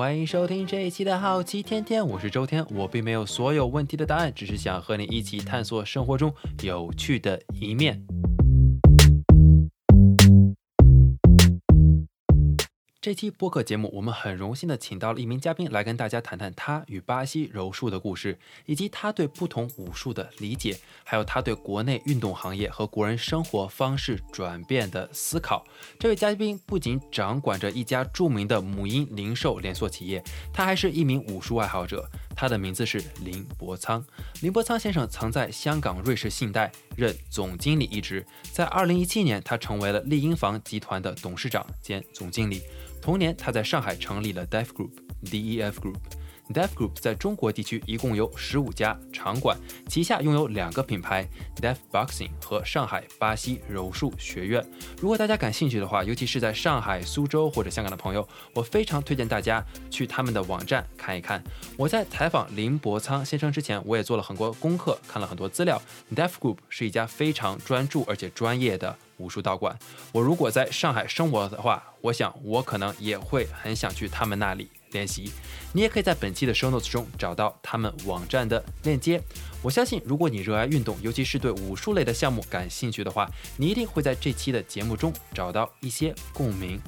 欢迎收听这一期的好奇天天，我是周天。我并没有所有问题的答案，只是想和你一起探索生活中有趣的一面。这期播客节目，我们很荣幸的请到了一名嘉宾来跟大家谈谈他与巴西柔术的故事，以及他对不同武术的理解，还有他对国内运动行业和国人生活方式转变的思考。这位嘉宾不仅掌管着一家著名的母婴零售连锁企业，他还是一名武术爱好者。他的名字是林伯仓。林伯仓先生曾在香港瑞士信贷任总经理一职，在2017年，他成为了丽婴房集团的董事长兼总经理。同年，他在上海成立了 Def Group（DEF Group）。Def Group 在中国地区一共有十五家场馆，旗下拥有两个品牌：Def Boxing 和上海巴西柔术学院。如果大家感兴趣的话，尤其是在上海、苏州或者香港的朋友，我非常推荐大家去他们的网站看一看。我在采访林伯仓先生之前，我也做了很多功课，看了很多资料。Def Group 是一家非常专注而且专业的。武术道馆，我如果在上海生活的话，我想我可能也会很想去他们那里练习。你也可以在本期的 show notes 中找到他们网站的链接。我相信，如果你热爱运动，尤其是对武术类的项目感兴趣的话，你一定会在这期的节目中找到一些共鸣。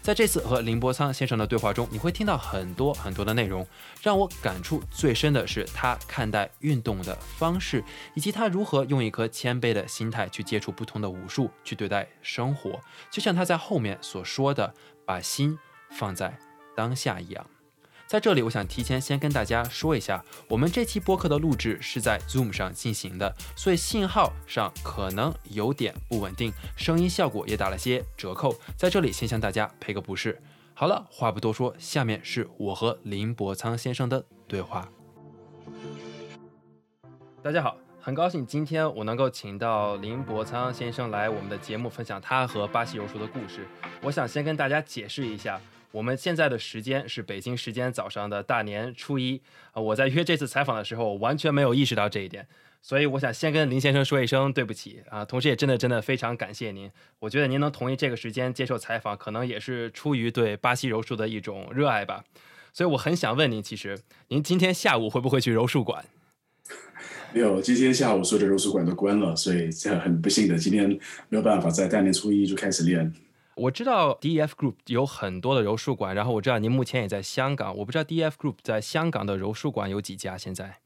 在这次和林伯仓先生的对话中，你会听到很多很多的内容。让我感触最深的是他看待运动的方式，以及他如何用一颗谦卑的心态去接触不同的武术，去对待生活。就像他在后面所说的，把心放在当下一样。在这里，我想提前先跟大家说一下，我们这期播客的录制是在 Zoom 上进行的，所以信号上可能有点不稳定，声音效果也打了些折扣。在这里，先向大家赔个不是。好了，话不多说，下面是我和林伯仓先生的对话。大家好，很高兴今天我能够请到林伯仓先生来我们的节目，分享他和巴西柔术的故事。我想先跟大家解释一下。我们现在的时间是北京时间早上的大年初一啊！我在约这次采访的时候，完全没有意识到这一点，所以我想先跟林先生说一声对不起啊！同时也真的真的非常感谢您，我觉得您能同意这个时间接受采访，可能也是出于对巴西柔术的一种热爱吧。所以我很想问您，其实您今天下午会不会去柔术馆？没有，今天下午所有的柔术馆都关了，所以这很不幸的，今天没有办法在大年初一就开始练。我知道 DF Group 有很多的柔术馆，然后我知道您目前也在香港。我不知道 DF Group 在香港的柔术馆有几家？现在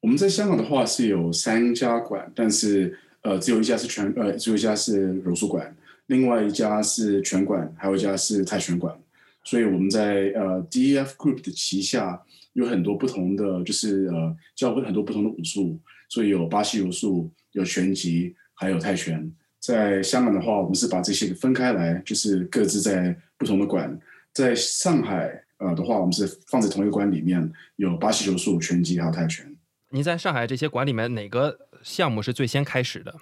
我们在香港的话是有三家馆，但是呃，只有一家是全呃，只有一家是柔术馆，另外一家是拳馆，还有一家是泰拳馆。所以我们在呃 DF Group 的旗下有很多不同的，就是呃教会很多不同的武术，所以有巴西柔术、有拳击，还有泰拳。在香港的话，我们是把这些分开来，就是各自在不同的馆。在上海，呃的话，我们是放在同一个馆里面，有巴西柔术、拳击还有泰拳。您在上海这些馆里面，哪个项目是最先开始的？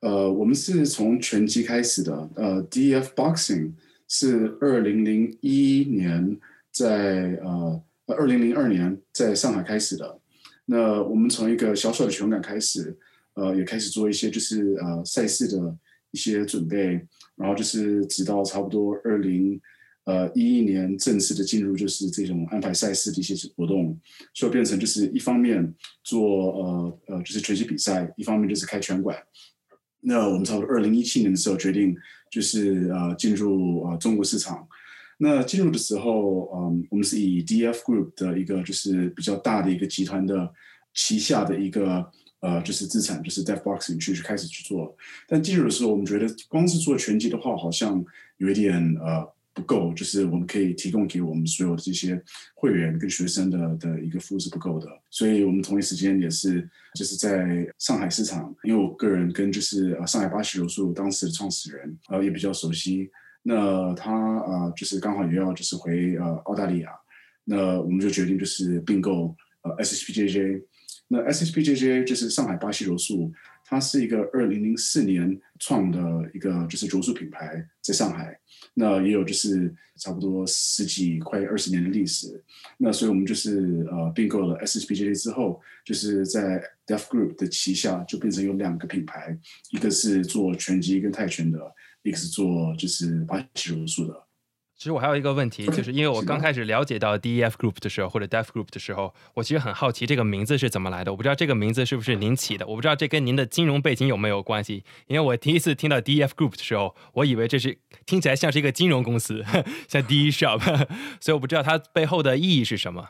呃，我们是从拳击开始的。呃，DF Boxing 是二零零一年在呃二零零二年在上海开始的。那我们从一个小小的拳馆开始，呃，也开始做一些就是呃赛事的。一些准备，然后就是直到差不多二零呃一一年正式的进入，就是这种安排赛事的一些活动，就变成就是一方面做呃呃就是拳击比赛，一方面就是开拳馆。那我们差不多二零一七年的时候决定就是呃进入呃中国市场。那进入的时候，嗯，我们是以 DF Group 的一个就是比较大的一个集团的旗下的一个。呃，就是资产，就是 Deaf Boxing 去去开始去做，但进入的时候，我们觉得光是做拳击的话，好像有一点呃不够，就是我们可以提供给我们所有的这些会员跟学生的的一个服务是不够的，所以我们同一时间也是就是在上海市场，因为我个人跟就是呃上海巴西柔术当时的创始人呃也比较熟悉，那他呃就是刚好也要就是回呃澳大利亚，那我们就决定就是并购呃 S S P J J。那 SHPJJ 就是上海巴西柔术，它是一个二零零四年创的一个就是柔术品牌，在上海，那也有就是差不多十几快二十年的历史。那所以我们就是呃并购了 SHPJJ 之后，就是在 Deaf Group 的旗下就变成有两个品牌，一个是做拳击跟泰拳的，一个是做就是巴西柔术的。其实我还有一个问题，就是因为我刚开始了解到 DEF Group 的时候，或者 Def Group 的时候，我其实很好奇这个名字是怎么来的。我不知道这个名字是不是您起的，我不知道这跟您的金融背景有没有关系。因为我第一次听到 DEF Group 的时候，我以为这是听起来像是一个金融公司，像 DE Shop，所以我不知道它背后的意义是什么。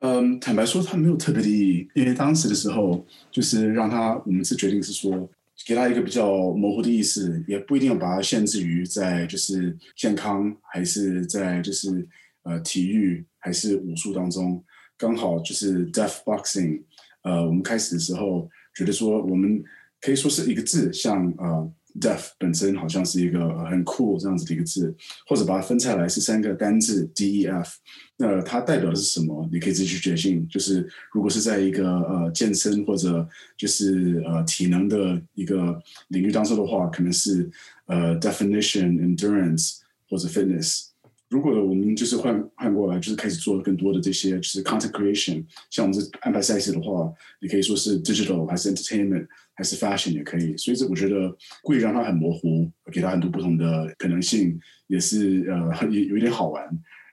嗯，坦白说，它没有特别的意义，因为当时的时候就是让他，我们是决定是说。给他一个比较模糊的意思，也不一定要把它限制于在就是健康，还是在就是呃体育，还是武术当中。刚好就是 deaf boxing，呃，我们开始的时候觉得说，我们可以说是一个字，像呃。Deaf 本身好像是一个很酷这样子的一个字，或者把它分拆来是三个单字 D E F，那它代表的是什么？你可以自己去决定。就是如果是在一个呃健身或者就是呃体能的一个领域当中的话，可能是呃 definition endurance 或者 fitness。如果我们就是换换过来，就是开始做更多的这些就是 content creation，像我们这安排赛事的话，你可以说是 digital 还是 entertainment。还是 fashion 也可以，所以这我觉得故意让它很模糊，给它很多不同的可能性，也是呃也有一点好玩，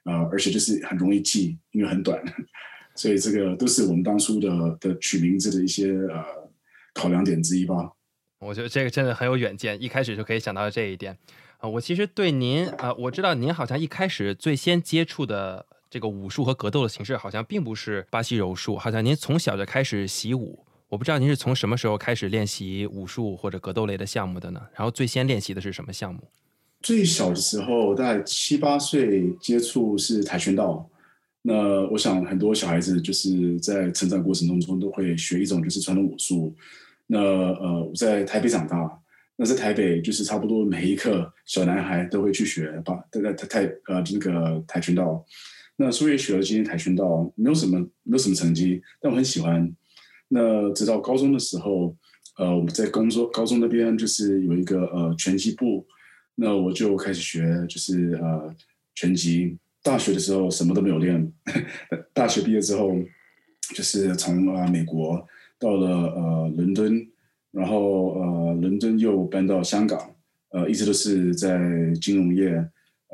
呃，而且就是很容易记，因为很短，所以这个都是我们当初的的取名字的一些呃考量点之一吧。我觉得这个真的很有远见，一开始就可以想到这一点啊。我其实对您啊，我知道您好像一开始最先接触的这个武术和格斗的形式，好像并不是巴西柔术，好像您从小就开始习武。我不知道您是从什么时候开始练习武术或者格斗类的项目的呢？然后最先练习的是什么项目？最小的时候，大概七八岁接触是跆拳道。那我想很多小孩子就是在成长过程当中都会学一种就是传统武术。那呃，我在台北长大，那在台北就是差不多每一个小男孩都会去学吧，在在泰呃那个跆拳道。那所以学了今天跆拳道，没有什么没有什么成绩，但我很喜欢。那直到高中的时候，呃，我们在工作高中那边就是有一个呃拳击部，那我就开始学就是呃拳击。大学的时候什么都没有练，大学毕业之后就是从啊美国到了呃伦敦，然后呃伦敦又搬到香港，呃一直都是在金融业，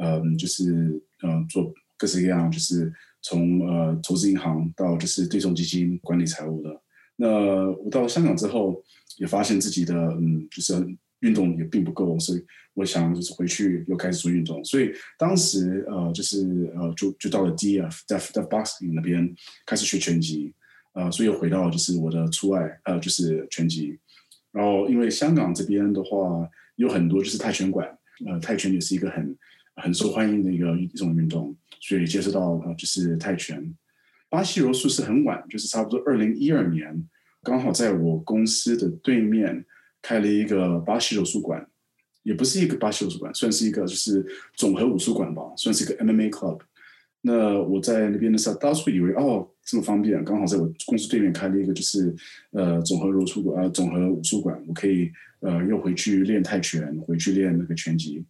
嗯就是嗯做各式各样，就是从呃投资银行到就是对冲基金管理财务的。那我到了香港之后，也发现自己的嗯，就是运动也并不够，所以我想就是回去又开始做运动。所以当时呃，就是呃，就就到了 D F Def Def Boxing 那边开始学拳击，呃，所以又回到就是我的初爱，呃，就是拳击。然后因为香港这边的话有很多就是泰拳馆，呃，泰拳也是一个很很受欢迎的一个一种运动，所以接触到呃就是泰拳。巴西柔术是很晚，就是差不多二零一二年，刚好在我公司的对面开了一个巴西柔术馆，也不是一个巴西柔术馆，算是一个就是总和武术馆吧，算是一个 MMA club。那我在那边的时候，当初以为哦这么方便，刚好在我公司对面开了一个就是呃总和柔术馆，呃总和武术馆，我可以呃又回去练泰拳，回去练那个拳击。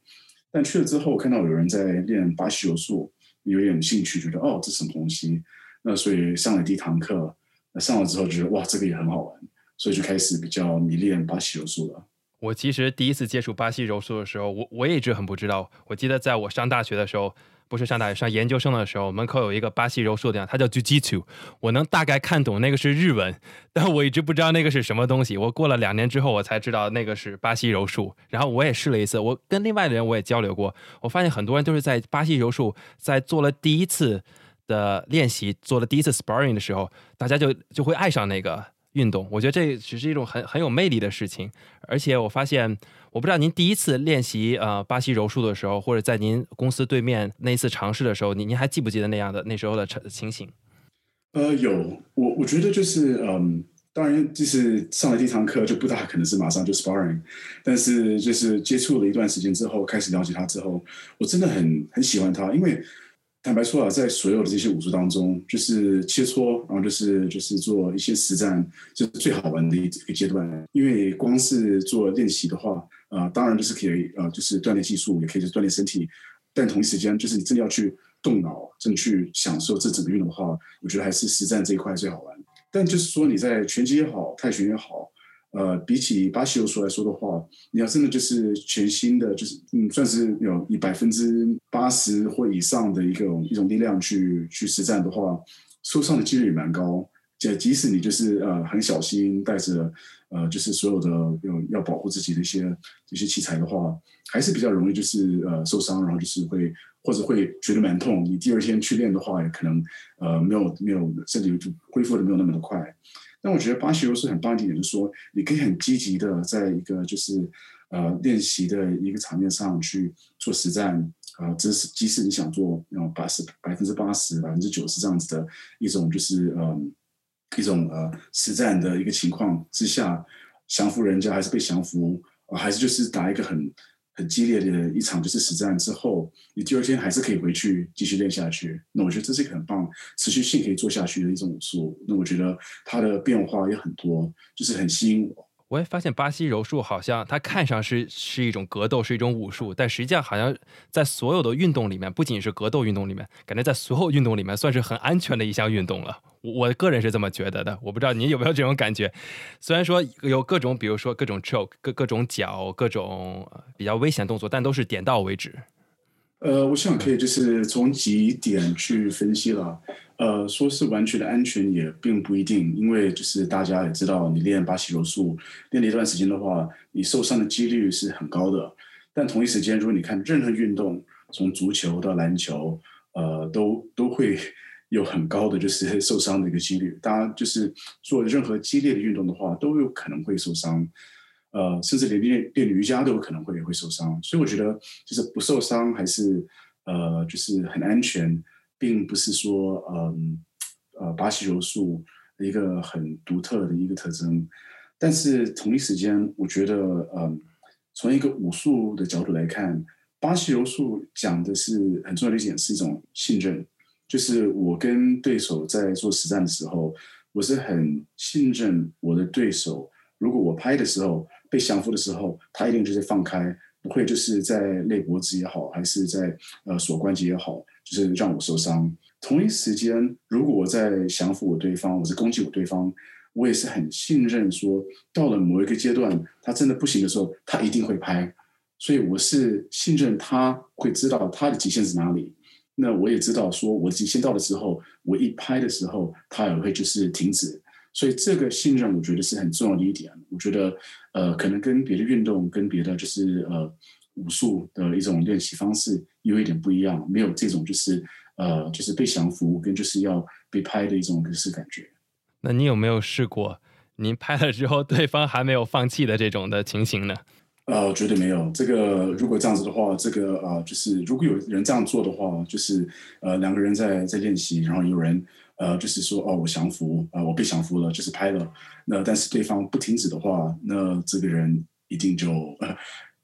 但去了之后，看到有人在练巴西柔术，有点兴趣，觉得哦这什么东西？那所以上了第一堂课，那上了之后觉得哇，这个也很好玩，所以就开始比较迷恋巴西柔术了。我其实第一次接触巴西柔术的时候，我我也一直很不知道。我记得在我上大学的时候，不是上大学上研究生的时候，门口有一个巴西柔术的，它叫 Jiu-Jitsu。我能大概看懂那个是日文，但我一直不知道那个是什么东西。我过了两年之后，我才知道那个是巴西柔术。然后我也试了一次，我跟另外的人我也交流过，我发现很多人都是在巴西柔术在做了第一次。的练习做了第一次 sparring 的时候，大家就就会爱上那个运动。我觉得这只是一种很很有魅力的事情。而且我发现，我不知道您第一次练习呃巴西柔术的时候，或者在您公司对面那一次尝试的时候，您您还记不记得那样的那时候的情情形？呃，有。我我觉得就是嗯，当然就是上了第一堂课就不大可能是马上就 sparring，但是就是接触了一段时间之后，开始了解它之后，我真的很很喜欢它，因为。坦白说啊，在所有的这些武术当中，就是切磋，然后就是就是做一些实战，就是最好玩的一个阶段。因为光是做练习的话，呃，当然就是可以呃，就是锻炼技术，也可以是锻炼身体。但同一时间，就是你真的要去动脑，真的去享受这整个运动的话，我觉得还是实战这一块最好玩。但就是说，你在拳击也好，泰拳也好，呃，比起巴西柔术来说的话，你要真的就是全新的，就是嗯，算是有以百分之八十或以上的一个一种力量去去实战的话，受伤的几率也蛮高。即即使你就是呃很小心带着呃就是所有的有要保护自己的一些一些器材的话，还是比较容易就是呃受伤，然后就是会或者会觉得蛮痛。你第二天去练的话，也可能呃没有没有身体就恢复的没有那么的快。但我觉得巴西柔术很棒一点，就是说你可以很积极的在一个就是呃练习的一个场面上去做实战，啊，即使即使你想做然后八十百分之八十、百分之九十这样子的一种就是嗯一种呃实战的一个情况之下，降服人家还是被降服，还是就是打一个很。很激烈的一场就是实战之后，你第二天还是可以回去继续练下去。那我觉得这是一个很棒、持续性可以做下去的一种武术。那我觉得它的变化也很多，就是很吸引我。我也发现巴西柔术好像它看上是是一种格斗，是一种武术，但实际上好像在所有的运动里面，不仅是格斗运动里面，感觉在所有运动里面算是很安全的一项运动了。我个人是这么觉得的，我不知道你有没有这种感觉。虽然说有各种，比如说各种 choke、各各种脚、各种比较危险动作，但都是点到为止。呃，我想可以就是从几点去分析了。呃，说是完全的安全也并不一定，因为就是大家也知道，你练巴西柔术练了一段时间的话，你受伤的几率是很高的。但同一时间，如果你看任何运动，从足球到篮球，呃，都都会有很高的就是 受伤的一个几率。大家，就是做任何激烈的运动的话，都有可能会受伤。呃，甚至连练练瑜伽都有可能会会受伤。所以我觉得，就是不受伤还是呃，就是很安全。并不是说，嗯，呃，巴西柔术一个很独特的一个特征，但是同一时间，我觉得，嗯，从一个武术的角度来看，巴西柔术讲的是很重要的一点，是一种信任，就是我跟对手在做实战的时候，我是很信任我的对手，如果我拍的时候被降服的时候，他一定就是放开，不会就是在肋脖子也好，还是在呃锁关节也好。就是让我受伤。同一时间，如果我在降服我对方，我是攻击我对方，我也是很信任，说到了某一个阶段，他真的不行的时候，他一定会拍。所以我是信任他会知道他的极限是哪里。那我也知道，说我极限到的时候，我一拍的时候，他也会就是停止。所以这个信任，我觉得是很重要的一点。我觉得，呃，可能跟别的运动，跟别的就是呃。武术的一种练习方式有一点不一样，没有这种就是呃，就是被降服跟就是要被拍的一种就是感觉。那你有没有试过，您拍了之后对方还没有放弃的这种的情形呢？呃，绝对没有。这个如果这样子的话，这个呃，就是如果有人这样做的话，就是呃，两个人在在练习，然后有人呃，就是说哦，我降服啊，我被降服了，就是拍了。那但是对方不停止的话，那这个人一定就。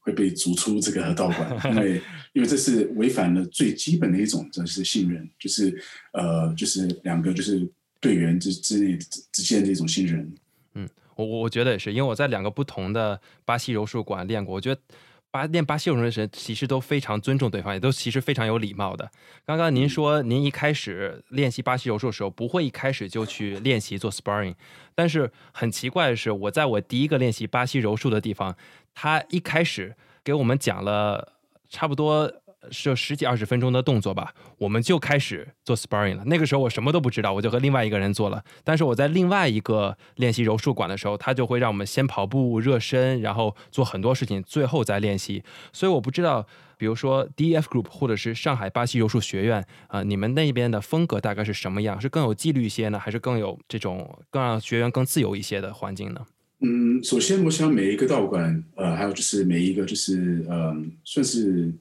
会被逐出这个道馆，因为因为这是违反了最基本的一种，就是信任，就是呃，就是两个就是队员之之内之间的一种信任。嗯，我我觉得也是，因为我在两个不同的巴西柔术馆练过，我觉得巴练巴西柔术的人其实都非常尊重对方，也都其实非常有礼貌的。刚刚您说您一开始练习巴西柔术的时候，不会一开始就去练习做 sparring，但是很奇怪的是，我在我第一个练习巴西柔术的地方。他一开始给我们讲了差不多是十几二十分钟的动作吧，我们就开始做 sparring 了。那个时候我什么都不知道，我就和另外一个人做了。但是我在另外一个练习柔术馆的时候，他就会让我们先跑步热身，然后做很多事情，最后再练习。所以我不知道，比如说 DF Group 或者是上海巴西柔术学院啊，你们那边的风格大概是什么样？是更有纪律一些呢，还是更有这种更让学员更自由一些的环境呢？嗯，首先我想每一个道馆，呃，还有就是每一个就是，嗯，算是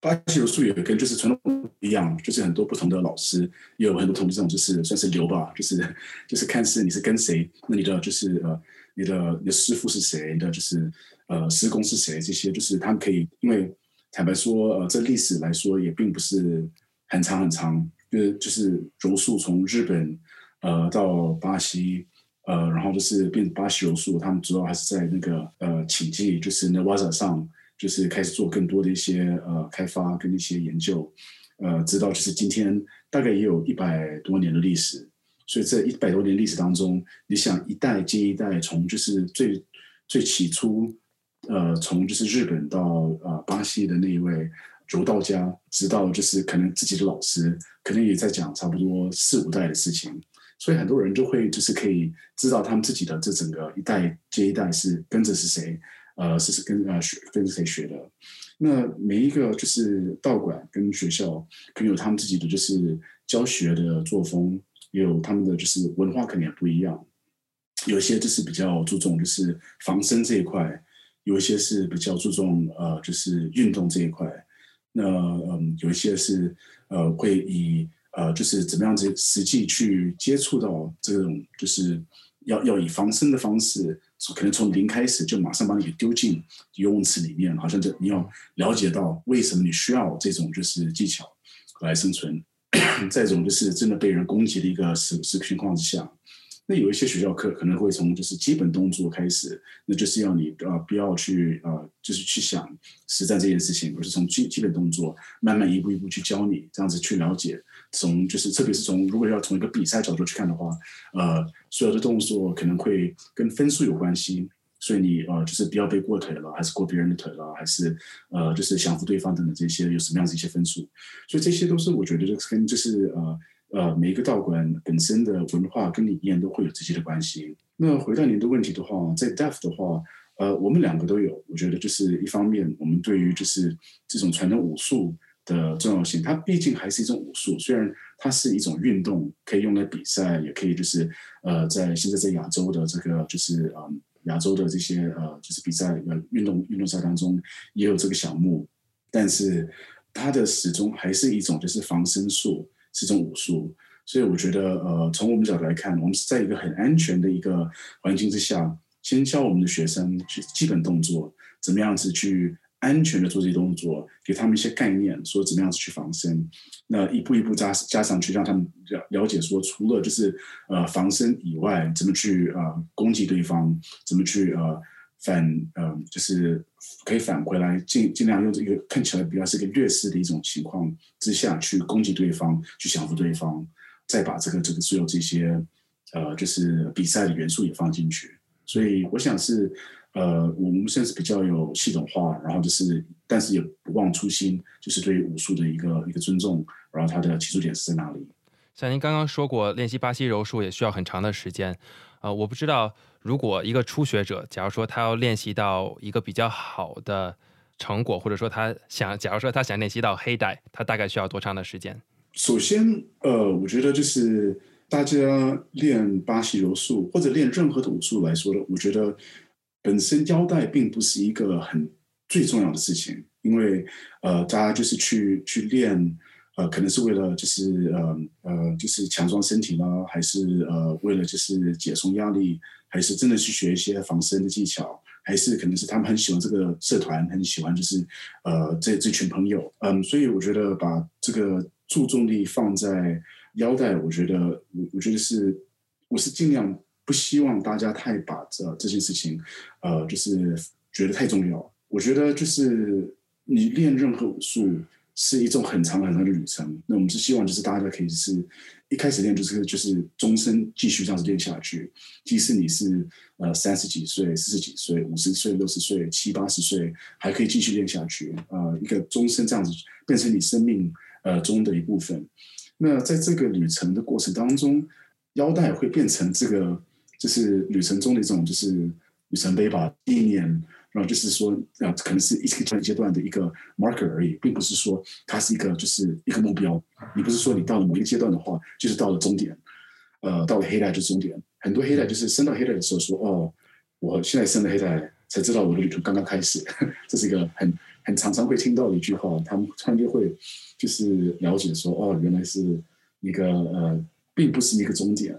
巴西柔术也跟就是传统一样，就是很多不同的老师，也有很多同的这种就是算是流吧，就是 就是看是你是跟谁，那你的就是呃，你的你的师傅是谁，的就是呃师公是谁，这些就是他们可以，因为坦白说，呃，这历史来说也并不是很长很长，就是就是柔术从日本呃到巴西。呃，然后就是变巴西柔术，他们主要还是在那个呃，奇迹，就是 Nevada 上，就是开始做更多的一些呃开发跟一些研究，呃，直到就是今天大概也有一百多年的历史，所以这一百多年历史当中，你想一代接一代，从就是最最起初，呃，从就是日本到呃巴西的那一位柔道家，直到就是可能自己的老师，可能也在讲差不多四五代的事情，所以很多人就会就是可以知道他们自己的这整个一代接一代是跟着是谁，呃，是是跟呃学跟着谁学的。那每一个就是道馆跟学校，可能有他们自己的就是教学的作风，也有他们的就是文化，可能也不一样。有些就是比较注重就是防身这一块，有一些是比较注重呃就是运动这一块。那嗯，有一些是呃会以呃就是怎么样子实际去接触到这种就是要要以防身的方式，可能从零开始就马上把你给丢进游泳池里面，好像就你要了解到为什么你需要这种就是技巧来生存，在这种就是真的被人攻击的一个时时情况之下。那有一些学校课可能会从就是基本动作开始，那就是要你呃不要去呃就是去想实战这件事情，而是从基基本动作慢慢一步一步去教你，这样子去了解。从就是特别是从如果要从一个比赛角度去看的话，呃，所有的动作可能会跟分数有关系，所以你呃就是不要被过腿了，还是过别人的腿了，还是呃就是降服对方等等这些有什么样子一些分数，所以这些都是我觉得就是跟就是呃。呃，每一个道馆本身的文化跟理念都会有直接的关系。那回答您的问题的话，在 Deaf 的话，呃，我们两个都有。我觉得就是一方面，我们对于就是这种传统武术的重要性，它毕竟还是一种武术，虽然它是一种运动，可以用来比赛，也可以就是呃，在现在在亚洲的这个就是嗯亚洲的这些呃就是比赛呃运动运动赛当中也有这个项目，但是它的始终还是一种就是防身术。是种武术，所以我觉得，呃，从我们角度来看，我们是在一个很安全的一个环境之下，先教我们的学生去基本动作，怎么样子去安全的做这些动作，给他们一些概念，说怎么样子去防身，那一步一步加加上去，让他们了了解说，除了就是呃防身以外，怎么去呃攻击对方，怎么去呃。反嗯，就是可以返回来，尽尽量用这个看起来比较是个劣势的一种情况之下去攻击对方，去降服对方，再把这个这个所有这些呃，就是比赛的元素也放进去。所以我想是呃，我们算是比较有系统化，然后就是但是也不忘初心，就是对武术的一个一个尊重，然后它的起初点是在哪里？像您刚刚说过，练习巴西柔术也需要很长的时间。呃，我不知道。如果一个初学者，假如说他要练习到一个比较好的成果，或者说他想，假如说他想练习到黑带，他大概需要多长的时间？首先，呃，我觉得就是大家练巴西柔术或者练任何的武术来说的，我觉得本身腰带并不是一个很最重要的事情，因为呃，大家就是去去练。呃，可能是为了就是呃呃，就是强壮身体呢，还是呃为了就是解松压力，还是真的去学一些防身的技巧，还是可能是他们很喜欢这个社团，很喜欢就是呃这这群朋友，嗯，所以我觉得把这个注重力放在腰带，我觉得我我觉得是我是尽量不希望大家太把这这件事情呃就是觉得太重要。我觉得就是你练任何武术。是一种很长很长的旅程。那我们是希望，就是大家可以是一开始练，就是就是终身继续这样子练下去。即使你是呃三十几岁、四十几岁、五十岁、六十岁、七八十岁，还可以继续练下去。呃，一个终身这样子变成你生命呃中的一部分。那在这个旅程的过程当中，腰带会变成这个就是旅程中的一种就是里程碑吧，纪念。然后就是说，呃，可能是一个阶段的一个 marker 而已，并不是说它是一个就是一个目标。你不是说你到了某一个阶段的话，就是到了终点，呃，到了黑带就是终点。很多黑带就是升到黑带的时候说，哦，我现在升了黑带，才知道我的旅途刚刚开始。这是一个很很常常会听到的一句话，他们突然就会就是了解说，哦，原来是一个呃，并不是一个终点。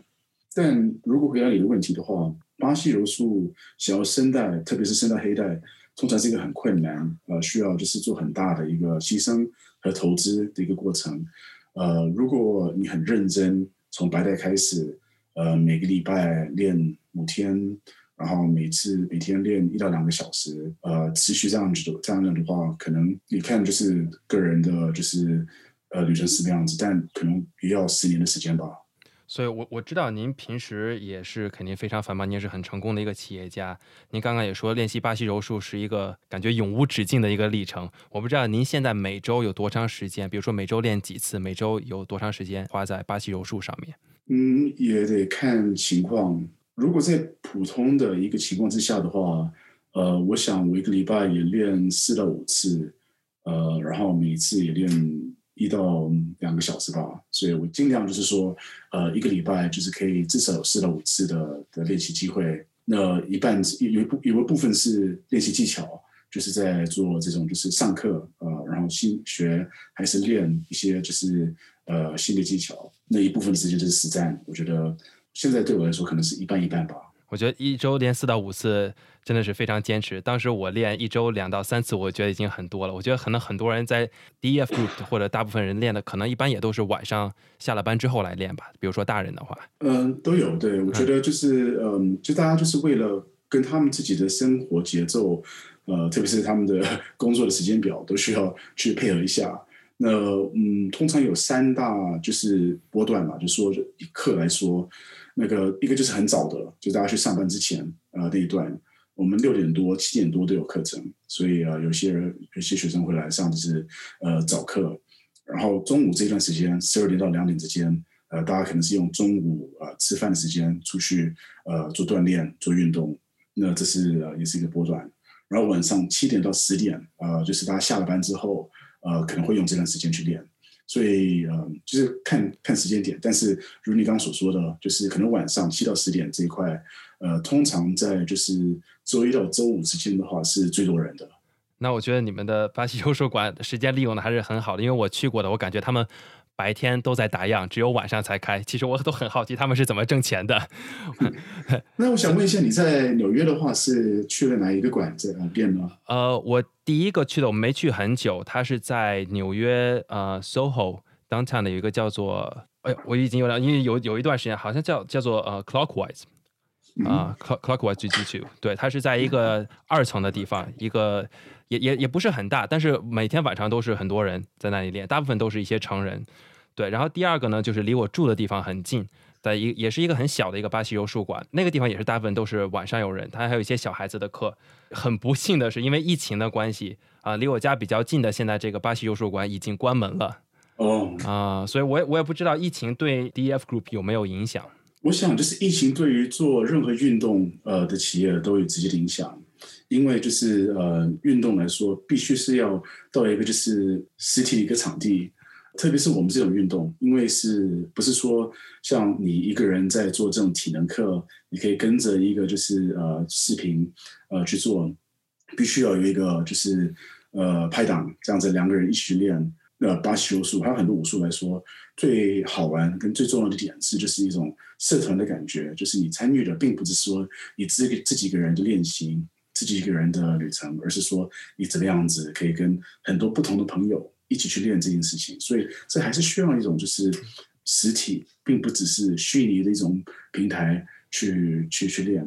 但如果回答你的问题的话，巴西柔术想要升带，特别是升到黑带，通常是一个很困难，呃，需要就是做很大的一个牺牲和投资的一个过程。呃，如果你很认真，从白带开始，呃，每个礼拜练五天，然后每次每天练一到两个小时，呃，持续这样子的这样的话，可能你看就是个人的，就是呃旅程是这样子，但可能也要十年的时间吧。所以我我知道您平时也是肯定非常繁忙，您也是很成功的一个企业家。您刚刚也说练习巴西柔术是一个感觉永无止境的一个历程。我不知道您现在每周有多长时间，比如说每周练几次，每周有多长时间花在巴西柔术上面？嗯，也得看情况。如果在普通的一个情况之下的话，呃，我想我一个礼拜也练四到五次，呃，然后每次也练一到两个小时吧。所以我尽量就是说，呃，一个礼拜就是可以至少有四到五次的的练习机会。那一半有有一部有一部分是练习技巧，就是在做这种就是上课，呃，然后新学还是练一些就是呃新的技巧。那一部分时间就是实战。我觉得现在对我来说可能是一半一半吧。我觉得一周练四到五次真的是非常坚持。当时我练一周两到三次，我觉得已经很多了。我觉得可能很多人在 DEF group 或者大部分人练的，可能一般也都是晚上下了班之后来练吧。比如说大人的话，嗯，都有。对，我觉得就是嗯，就大家就是为了跟他们自己的生活节奏，呃，特别是他们的工作的时间表，都需要去配合一下。那嗯，通常有三大就是波段嘛，就说以课来说。那个一个就是很早的，就大家去上班之前，呃那一段，我们六点多、七点多都有课程，所以啊，有些人有些学生会来上就是呃早课，然后中午这段时间，十二点到两点之间，呃，大家可能是用中午啊吃饭的时间出去呃做锻炼、做运动，那这是呃也是一个波段，然后晚上七点到十点，呃，就是大家下了班之后，呃，可能会用这段时间去练。所以，嗯，就是看看时间点，但是如你刚刚所说的，就是可能晚上七到十点这一块，呃，通常在就是周一到周五之间的话是最多人的。那我觉得你们的巴西图书馆时间利用的还是很好的，因为我去过的，我感觉他们。白天都在打烊，只有晚上才开。其实我都很好奇他们是怎么挣钱的。那我想问一下，你在纽约的话是去了哪一个馆子店呢？呃，我第一个去的我没去很久，它是在纽约呃 SoHo downtown 的有一个叫做哎，我已经有了，因为有有一段时间好像叫叫做呃 Clockwise 啊 Clockwise G G Two，对，它是在一个二层的地方，一个也也也不是很大，但是每天晚上都是很多人在那里练，大部分都是一些成人。对，然后第二个呢，就是离我住的地方很近在一，也是一个很小的一个巴西柔术馆。那个地方也是大部分都是晚上有人，它还有一些小孩子的课。很不幸的是，因为疫情的关系啊，离我家比较近的现在这个巴西柔术馆已经关门了。哦，啊，所以我也我也不知道疫情对 DF Group 有没有影响。我想，就是疫情对于做任何运动呃的企业都有直接的影响，因为就是呃运动来说，必须是要到一个就是实体一个场地。特别是我们这种运动，因为是不是说像你一个人在做这种体能课，你可以跟着一个就是呃视频呃去做，必须要有一个就是呃拍档这样子两个人一起去练呃巴西柔术，还有很多武术来说，最好玩跟最重要的点是就是一种社团的感觉，就是你参与的并不是说你自自己一个人的练习，自己一个人的旅程，而是说你怎么样子可以跟很多不同的朋友。一起去练这件事情，所以这还是需要一种就是实体，并不只是虚拟的一种平台去去去练。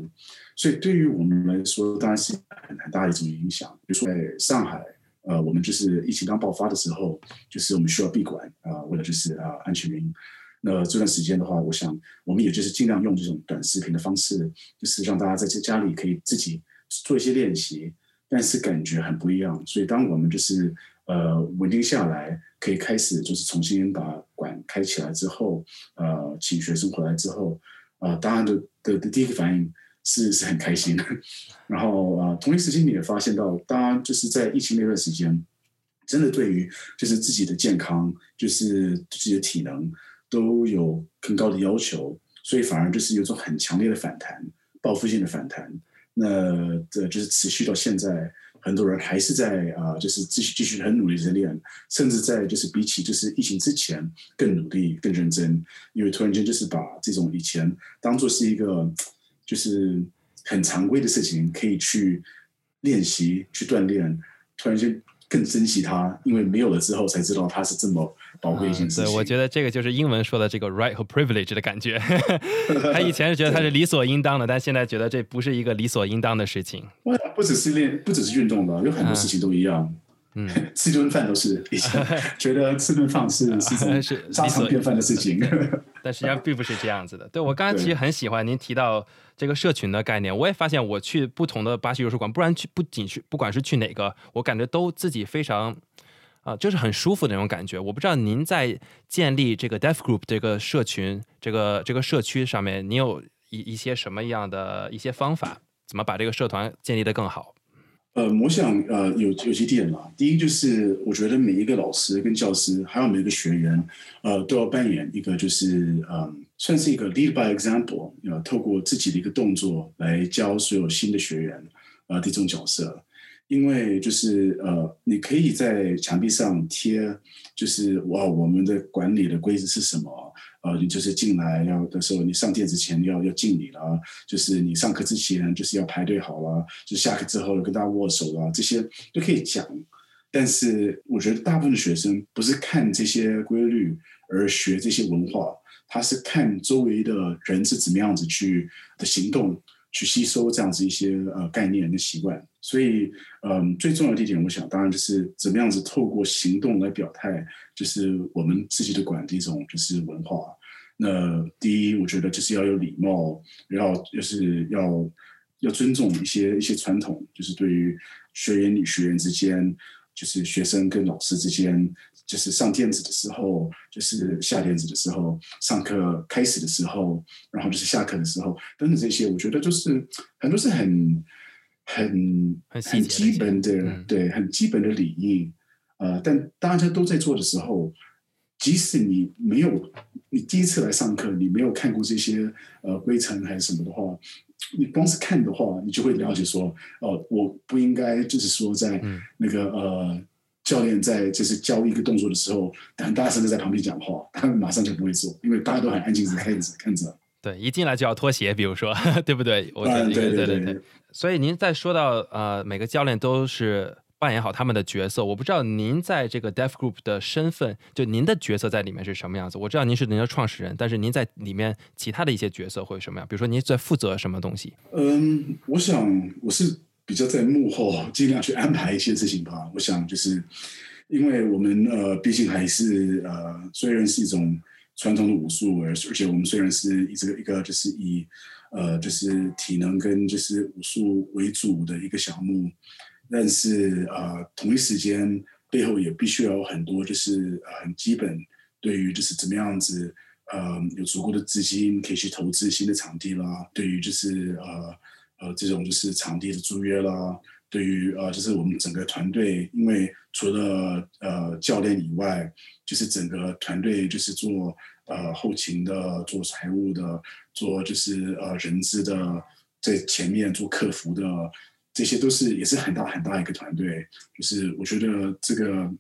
所以对于我们来说，当然是很很大的一种影响。比如说在上海，呃，我们就是疫情刚爆发的时候，就是我们需要闭馆啊，为了就是啊安全原因。那这段时间的话，我想我们也就是尽量用这种短视频的方式，就是让大家在在家里可以自己做一些练习，但是感觉很不一样。所以当我们就是呃，稳定下来，可以开始就是重新把馆开起来之后，呃，请学生回来之后，呃，当然的的的第一个反应是是很开心的。然后啊，同一时间你也发现到，当然就是在疫情那段时间，真的对于就是自己的健康，就是自己的体能都有更高的要求，所以反而就是有种很强烈的反弹，报复性的反弹。那这就是持续到现在。很多人还是在啊，就是继续继续很努力在练，甚至在就是比起就是疫情之前更努力、更认真，因为突然间就是把这种以前当做是一个就是很常规的事情，可以去练习、去锻炼，突然间。更珍惜它，因为没有了之后才知道它是这么宝贵一件事情。对，我觉得这个就是英文说的这个 right 和 privilege 的感觉。他以前是觉得它是理所应当的，但现在觉得这不是一个理所应当的事情。不只是练，不只是运动的，有很多事情都一样。嗯，吃顿饭都是以前 觉得吃顿饭是 是是家常便饭的事情，但实际上并不是这样子的。对我刚才其实很喜欢您提到这个社群的概念，我也发现我去不同的巴西游术馆，不然去不仅是不管是去哪个，我感觉都自己非常啊，就是很舒服的那种感觉。我不知道您在建立这个 Deaf Group 这个社群、这个这个社区上面，你有一一些什么样的一些方法，怎么把这个社团建立的更好？呃，我想呃有有几点嘛。第一就是我觉得每一个老师跟教师，还有每一个学员，呃，都要扮演一个就是嗯，算是一个 lead by example，呃，透过自己的一个动作来教所有新的学员，呃，这种角色。因为就是呃，你可以在墙壁上贴，就是哇，我们的管理的规则是什么？呃，你就是进来要的时候，你上电之前要要敬礼了，就是你上课之前就是要排队好了，就下课之后跟大家握手了，这些都可以讲。但是我觉得大部分的学生不是看这些规律而学这些文化，他是看周围的人是怎么样子去的行动。去吸收这样子一些呃概念跟习惯，所以嗯最重要的一点，我想当然就是怎么样子透过行动来表态，就是我们自己的管的一种就是文化。那第一，我觉得就是要有礼貌，要就是要要尊重一些一些传统，就是对于学员与学员之间，就是学生跟老师之间。就是上垫子的时候，就是下垫子的时候，上课开始的时候，然后就是下课的时候，等等这些，我觉得就是很多是很很很基本的，对，很基本的礼仪。呃，但大家都在做的时候，即使你没有你第一次来上课，你没有看过这些呃规程还是什么的话，你光是看的话，你就会了解说，哦，我不应该就是说在那个呃。教练在就是教一个动作的时候，很大声的在旁边讲话，他们马上就不会做，因为大家都很安静的看着看着。对，一进来就要脱鞋，比如说，对不对？对对对对。所以您在说到呃，每个教练都是扮演好他们的角色，我不知道您在这个 Deaf Group 的身份，就您的角色在里面是什么样子？我知道您是您的创始人，但是您在里面其他的一些角色会什么样？比如说您在负责什么东西？嗯，我想我是。比较在幕后尽量去安排一些事情吧。我想就是，因为我们呃，毕竟还是呃，虽然是一种传统的武术，而而且我们虽然是一这个一个就是以呃，就是体能跟就是武术为主的一个项目，但是呃，同一时间背后也必须要有很多就是呃很基本对于就是怎么样子呃有足够的资金可以去投资新的场地啦，对于就是呃。呃，这种就是场地的租约啦，对于呃，就是我们整个团队，因为除了呃教练以外，就是整个团队就是做呃后勤的，做财务的，做就是呃人资的，在前面做客服的，这些都是也是很大很大一个团队。就是我觉得这个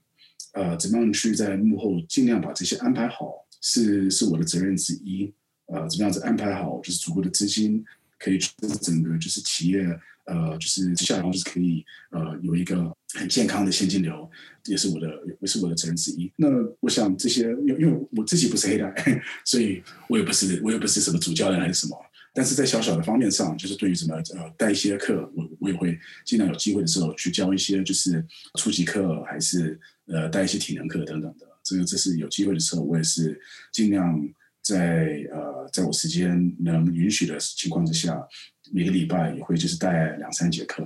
呃，怎么样去在幕后尽量把这些安排好，是是我的责任之一。呃，怎么样子安排好，就是足够的资金。可以整个就是企业，呃，就是接下来就是可以呃有一个很健康的现金流，也是我的也是我的责任之一。那我想这些，因为因为我自己不是黑带，所以我也不是我也不是什么主教练还是什么。但是在小小的方面上，就是对于什么呃带一些课，我我也会尽量有机会的时候去教一些就是初级课，还是呃带一些体能课等等的。这个这是有机会的时候，我也是尽量。在呃，在我时间能允许的情况之下，每个礼拜也会就是带两三节课，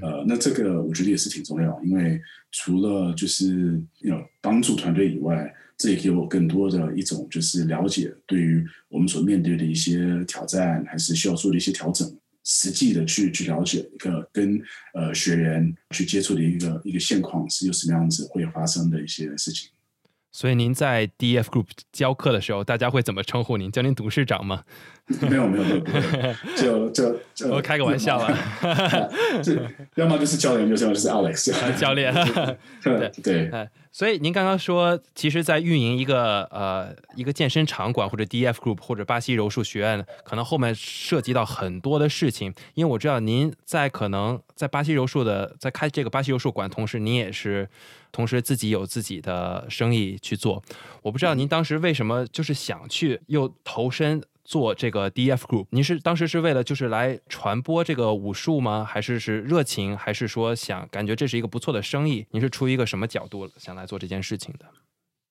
呃，那这个我觉得也是挺重要，因为除了就是要帮助团队以外，这也给我更多的一种就是了解，对于我们所面对的一些挑战，还是需要做的一些调整，实际的去去了解一个跟呃学员去接触的一个一个现况是有什么样子会发生的一些事情。所以您在 DF Group 教课的时候，大家会怎么称呼您？叫您董事长吗？没有没有 没有，就就就我开个玩笑啊。这 要么就是教练，要么就是 Alex 教练。对对。所以您刚刚说，其实，在运营一个呃一个健身场馆或者 DF Group 或者巴西柔术学院，可能后面涉及到很多的事情。因为我知道您在可能在巴西柔术的在开这个巴西柔术馆，同时您也是同时自己有自己的生意去做。我不知道您当时为什么就是想去又投身。做这个 DF Group？您是当时是为了就是来传播这个武术吗？还是是热情？还是说想感觉这是一个不错的生意？您是出于一个什么角度想来做这件事情的？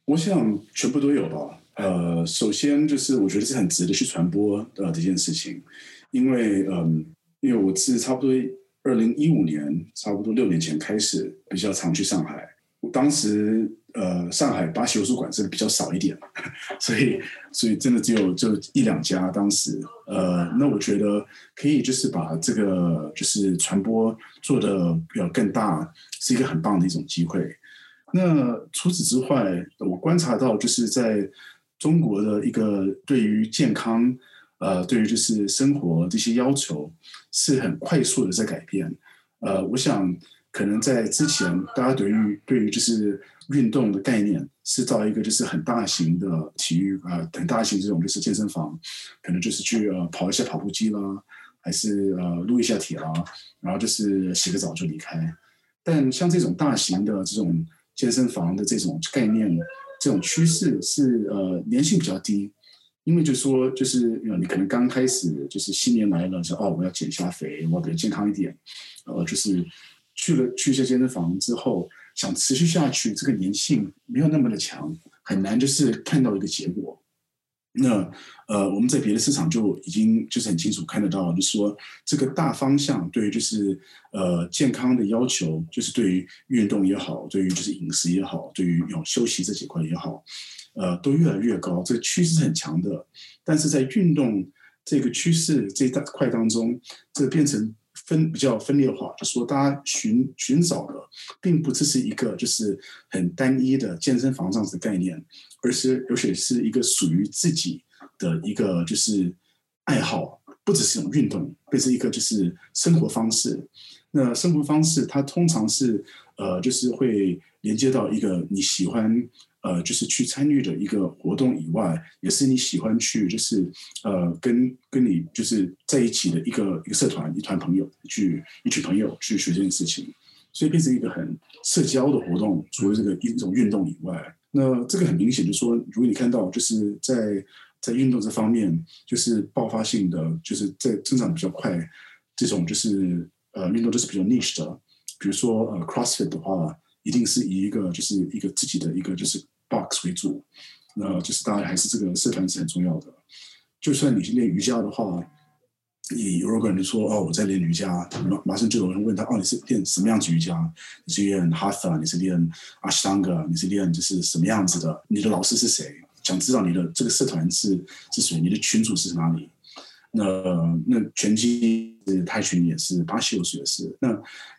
我想全部都有吧。呃，首先就是我觉得是很值得去传播呃这件事情，因为嗯，因为我是差不多二零一五年，差不多六年前开始比较常去上海。我当时呃，上海巴西武术馆是比较少一点，所以所以真的只有就一两家。当时呃，那我觉得可以就是把这个就是传播做的要更大，是一个很棒的一种机会。那除此之外，我观察到就是在中国的一个对于健康呃，对于就是生活这些要求是很快速的在改变。呃，我想。可能在之前，大家对于对于就是运动的概念是到一个就是很大型的体育啊，很大型这种就是健身房，可能就是去呃跑一下跑步机啦，还是呃撸一下铁啦，然后就是洗个澡就离开。但像这种大型的这种健身房的这种概念，这种趋势是呃粘性比较低，因为就说就是呃你可能刚开始就是新年来了，说哦我要减下肥，我要比较健康一点，呃就是。去了去一些健身房之后，想持续下去，这个粘性没有那么的强，很难就是看到一个结果。那呃，我们在别的市场就已经就是很清楚看得到，就是说这个大方向对于就是呃健康的要求，就是对于运动也好，对于就是饮食也好，对于有休息这几块也好，呃，都越来越高，这个趋势是很强的。但是在运动这个趋势这一大块当中，这变成。分比较分裂化，就说大家寻寻找的，并不只是一个就是很单一的健身房这样子的概念，而是而且是一个属于自己的一个就是爱好，不只是一种运动，变成一个就是生活方式。那生活方式它通常是呃，就是会连接到一个你喜欢。呃，就是去参与的一个活动以外，也是你喜欢去，就是呃，跟跟你就是在一起的一个一个社团，一团朋友去一群朋友去学这件事情，所以变成一个很社交的活动。除了这个一种运动以外，那这个很明显就是说，如果你看到就是在在运动这方面，就是爆发性的，就是在增长比较快，这种就是呃运动都是比较 niche 的，比如说呃 CrossFit 的话。一定是以一个就是一个自己的一个就是 box 为主，那就是当然还是这个社团是很重要的。就算你去练瑜伽的话，你如果人说哦我在练瑜伽，马马上就有人问他哦你是练什么样子瑜伽？你是练 Hatha，你是练 Ashtanga，你是练就是什么样子的？你的老师是谁？想知道你的这个社团是是谁？你的群主是哪里？那那拳击泰拳也是，巴西武术也是。那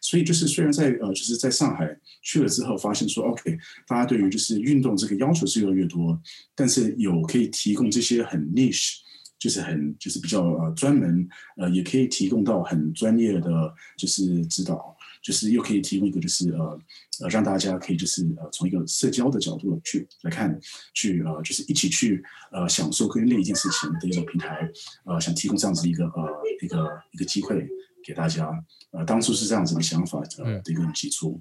所以就是虽然在呃，就是在上海去了之后，发现说 OK，大家对于就是运动这个要求是越来越多，但是有可以提供这些很 niche，就是很就是比较呃专门呃，也可以提供到很专业的就是指导。就是又可以提供一个，就是呃呃，让大家可以就是呃，从一个社交的角度去来看，去呃，就是一起去呃，享受跟另一件事情的一种平台，呃，想提供这样子一个呃一个一个机会给大家，呃，当初是这样子的想法呃的一个基础。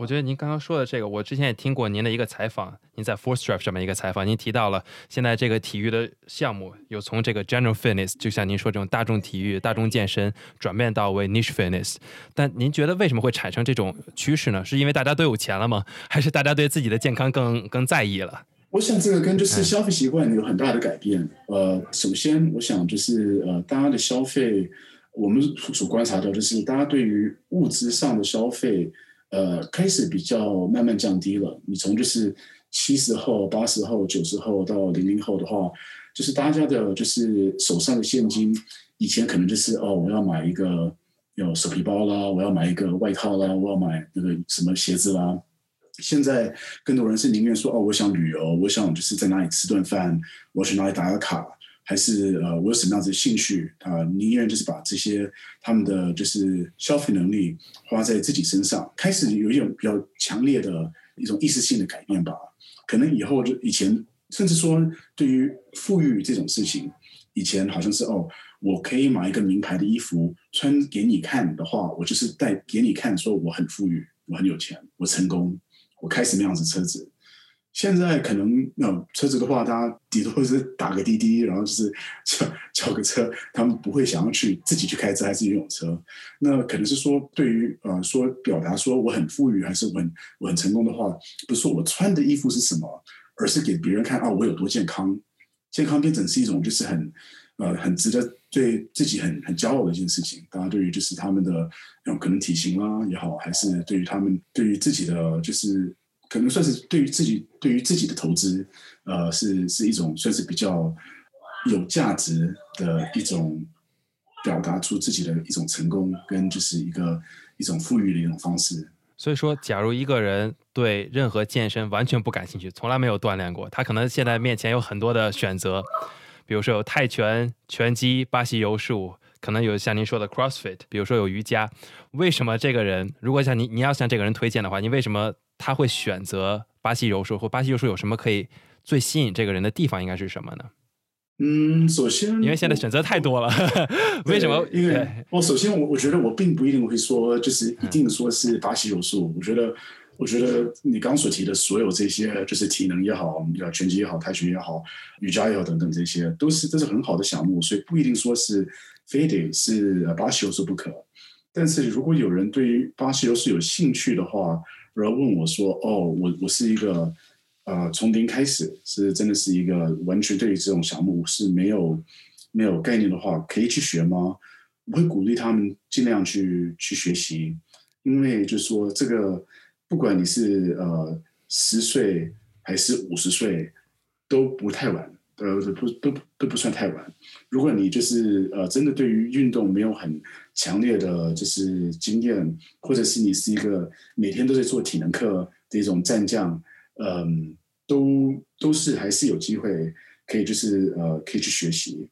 我觉得您刚刚说的这个，我之前也听过您的一个采访，您在 Four Strap 上面一个采访，您提到了现在这个体育的项目有从这个 General Fitness，就像您说这种大众体育、大众健身，转变到为 Niche Fitness。但您觉得为什么会产生这种趋势呢？是因为大家都有钱了吗？还是大家对自己的健康更更在意了？我想这个跟就是消费习惯有很大的改变。呃，首先我想就是呃，大家的消费，我们所观察到就是大家对于物质上的消费。呃，开始比较慢慢降低了。你从就是七十后、八十后、九十后到零零后的话，就是大家的，就是手上的现金，以前可能就是哦，我要买一个有手皮包啦，我要买一个外套啦，我要买那个什么鞋子啦。现在更多人是宁愿说哦，我想旅游，我想就是在哪里吃顿饭，我去哪里打个卡。还是呃，我有什么样子的兴趣啊？宁愿就是把这些他们的就是消费能力花在自己身上，开始有一种比较强烈的一种意识性的改变吧。可能以后就以前，甚至说对于富裕这种事情，以前好像是哦，我可以买一个名牌的衣服穿给你看的话，我就是带给你看，说我很富裕，我很有钱，我成功，我开什么样子车子。现在可能那车子的话，大家顶多是打个滴滴，然后就是 叫叫个车，他们不会想要去自己去开车还是拥有车。那可能是说，对于呃说表达说我很富裕还是我很我很成功的话，不是说我穿的衣服是什么，而是给别人看啊我有多健康，健康变成是一种就是很呃很值得对自己很很骄傲的一件事情。大家对于就是他们的那种可能体型啦也好，还是对于他们对于自己的就是。可能算是对于自己对于自己的投资，呃，是是一种算是比较有价值的一种表达出自己的一种成功，跟就是一个一种富裕的一种方式。所以说，假如一个人对任何健身完全不感兴趣，从来没有锻炼过，他可能现在面前有很多的选择，比如说有泰拳、拳击、巴西柔术，可能有像您说的 CrossFit，比如说有瑜伽。为什么这个人，如果像你你要向这个人推荐的话，你为什么？他会选择巴西柔术，或巴西柔术有什么可以最吸引这个人的地方？应该是什么呢？嗯，首先，因为现在选择太多了，为什么？因为我首先我我觉得我并不一定会说，就是一定说是巴西柔术。我觉得，我觉得你刚所提的所有这些，就是体能也好，呃，拳击也好，泰拳也好，瑜伽也好等等，这些都是都是很好的项目，所以不一定说是非得是巴西柔术不可。但是如果有人对于巴西柔术有兴趣的话，然后问我说：“哦，我我是一个，呃，从零开始，是真的是一个完全对于这种项目是没有没有概念的话，可以去学吗？”我会鼓励他们尽量去去学习，因为就是说，这个不管你是呃十岁还是五十岁，都不太晚。呃，不都都不算太晚。如果你就是呃，真的对于运动没有很强烈的就是经验，或者是你是一个每天都在做体能课的一种战将，嗯，都都是还是有机会可以就是呃可以去学习。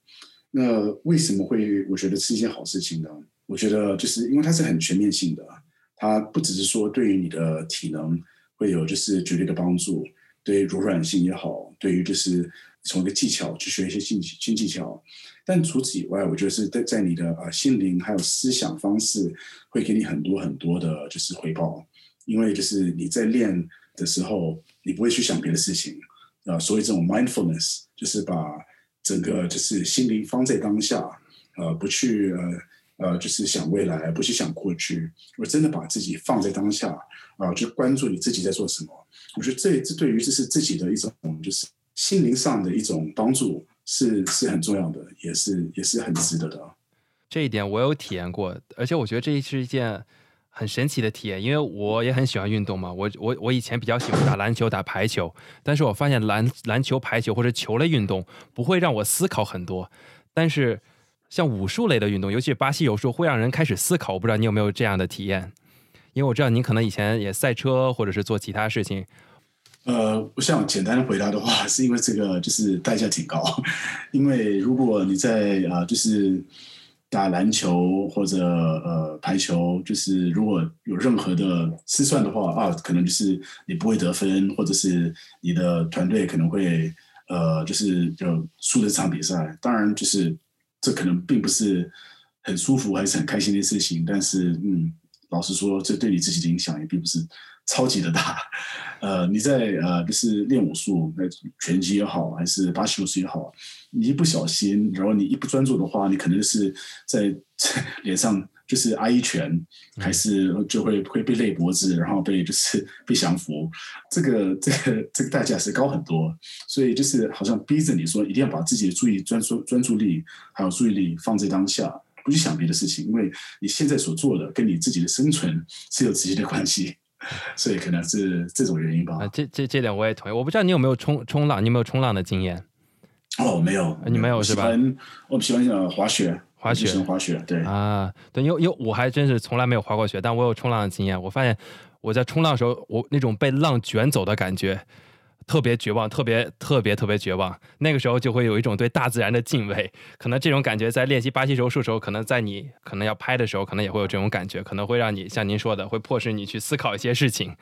那为什么会我觉得是一件好事情呢？我觉得就是因为它是很全面性的，它不只是说对于你的体能会有就是绝对的帮助，对柔软性也好，对于就是。从一个技巧去学一些新新技巧，但除此以外，我觉得是在在你的呃心灵还有思想方式，会给你很多很多的就是回报。因为就是你在练的时候，你不会去想别的事情啊，所以这种 mindfulness 就是把整个就是心灵放在当下，呃，不去呃呃就是想未来，不去想过去，我真的把自己放在当下啊，就关注你自己在做什么。我觉得这这对于这是自己的一种就是。心灵上的一种帮助是是很重要的，也是也是很值得的。这一点我有体验过，而且我觉得这是一件很神奇的体验，因为我也很喜欢运动嘛。我我我以前比较喜欢打篮球、打排球，但是我发现篮篮球、排球或者球类运动不会让我思考很多，但是像武术类的运动，尤其是巴西柔术，会让人开始思考。我不知道你有没有这样的体验？因为我知道您可能以前也赛车或者是做其他事情。呃，我想简单的回答的话，是因为这个就是代价挺高，因为如果你在啊，就是打篮球或者呃排球，就是如果有任何的失算的话啊，可能就是你不会得分，或者是你的团队可能会呃，就是就输了这场比赛。当然，就是这可能并不是很舒服还是很开心的事情，但是嗯，老实说，这对你自己的影响也并不是。超级的大，呃，你在呃，就是练武术，那拳击也好，还是巴西柔术也好，你一不小心，然后你一不专注的话，你可能是在脸上 就是挨一拳，还是就会会被勒脖子，然后被就是被降服，这个这个这个代价是高很多，所以就是好像逼着你说一定要把自己的注意专注专注力还有注意力放在当下，不去想别的事情，因为你现在所做的跟你自己的生存是有直接的关系。所以可能是这种原因吧。啊，这这这点我也同意。我不知道你有没有冲冲浪，你有没有冲浪的经验？哦，没有，你没有是吧？我喜欢呃滑雪，滑雪，滑雪，对啊，对，因为因为我还真是从来没有滑过雪，但我有冲浪的经验。我发现我在冲浪的时候，我那种被浪卷走的感觉。特别绝望，特别特别特别绝望。那个时候就会有一种对大自然的敬畏。可能这种感觉在练习巴西柔术时候，可能在你可能要拍的时候，可能也会有这种感觉，可能会让你像您说的，会迫使你去思考一些事情。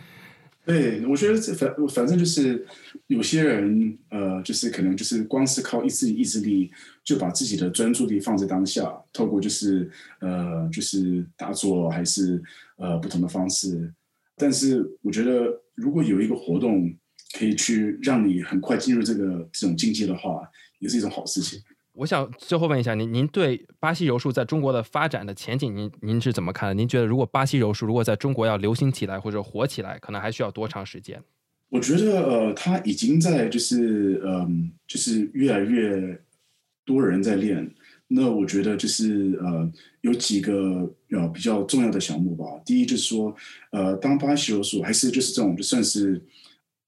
对，我觉得这反反正就是有些人，呃，就是可能就是光是靠一次意志力，就把自己的专注力放在当下，透过就是呃，就是打坐还是呃不同的方式。但是我觉得，如果有一个活动。可以去让你很快进入这个这种境界的话，也是一种好事情。我想最后问一下您，您对巴西柔术在中国的发展的前景，您您是怎么看的？您觉得如果巴西柔术如果在中国要流行起来或者火起来，可能还需要多长时间？我觉得呃，他已经在就是嗯，就是越来越多人在练。那我觉得就是呃，有几个呃比较重要的项目吧。第一就是说，呃，当巴西柔术还是就是这种就算是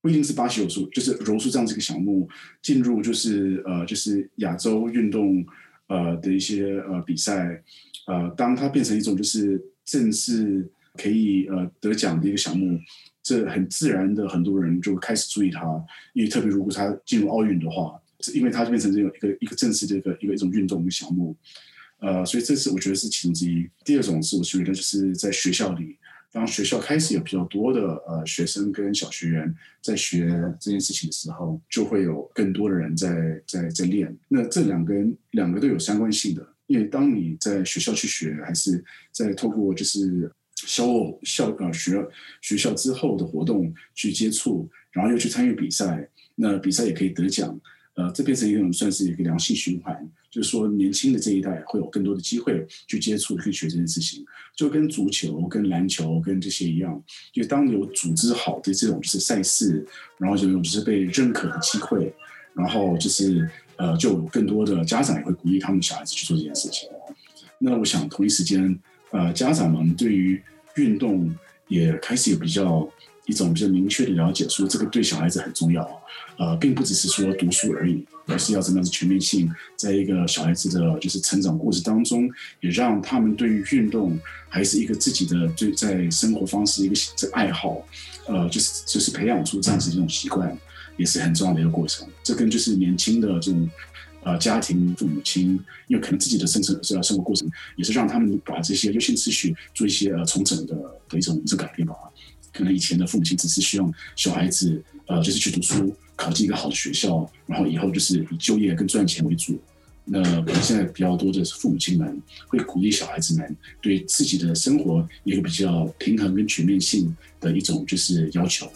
不一定是巴西柔术，就是柔术这样子一个项目进入就是呃就是亚洲运动呃的一些呃比赛，呃，当它变成一种就是正式可以呃得奖的一个项目。这很自然的，很多人就开始注意他，因为特别如果他进入奥运的话，因为他就变成这种一个一个正式的一个一个一种运动的项目，呃，所以这是我觉得是其中之一。第二种是我觉得就是在学校里，当学校开始有比较多的呃学生跟小学员在学这件事情的时候，就会有更多的人在在在练。那这两个两个都有相关性的，因为当你在学校去学，还是在透过就是。校校呃学学校之后的活动去接触，然后又去参与比赛，那比赛也可以得奖，呃，这变成一种算是一个良性循环，就是说年轻的这一代会有更多的机会去接触、去学这件事情，就跟足球、跟篮球、跟这些一样，就当有组织好的这种就是赛事，然后就有就是被认可的机会，然后就是呃，就有更多的家长也会鼓励他们小孩子去做这件事情。那我想同一时间。呃，家长们对于运动也开始有比较一种比较明确的了解，说这个对小孩子很重要。呃，并不只是说读书而已，而是要怎么样子全面性，在一个小孩子的就是成长过程当中，也让他们对于运动还是一个自己的对在生活方式一个这爱好，呃，就是就是培养出这样子一种习惯，也是很重要的一个过程。这跟就是年轻的这种。呃，家庭父母亲，因为可能自己的生存生活过程，也是让他们把这些优先次序做一些呃重整的的一种一种改变吧。可能以前的父母亲只是希望小孩子呃就是去读书，考进一个好的学校，然后以后就是以就业跟赚钱为主。那可能现在比较多的是父母亲们会鼓励小孩子们对自己的生活一个比较平衡跟全面性的一种就是要求。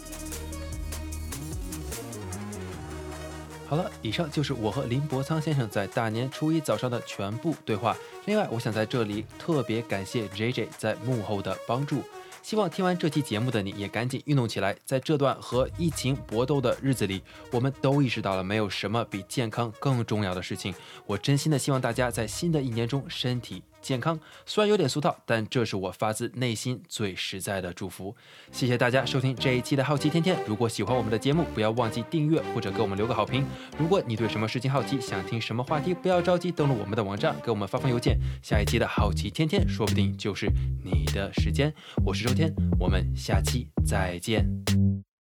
好了，以上就是我和林伯仓先生在大年初一早上的全部对话。另外，我想在这里特别感谢 JJ 在幕后的帮助。希望听完这期节目的你也赶紧运动起来。在这段和疫情搏斗的日子里，我们都意识到了没有什么比健康更重要的事情。我真心的希望大家在新的一年中身体。健康虽然有点俗套，但这是我发自内心最实在的祝福。谢谢大家收听这一期的好奇天天。如果喜欢我们的节目，不要忘记订阅或者给我们留个好评。如果你对什么事情好奇，想听什么话题，不要着急登录我们的网站，给我们发封邮件。下一期的好奇天天，说不定就是你的时间。我是周天，我们下期再见。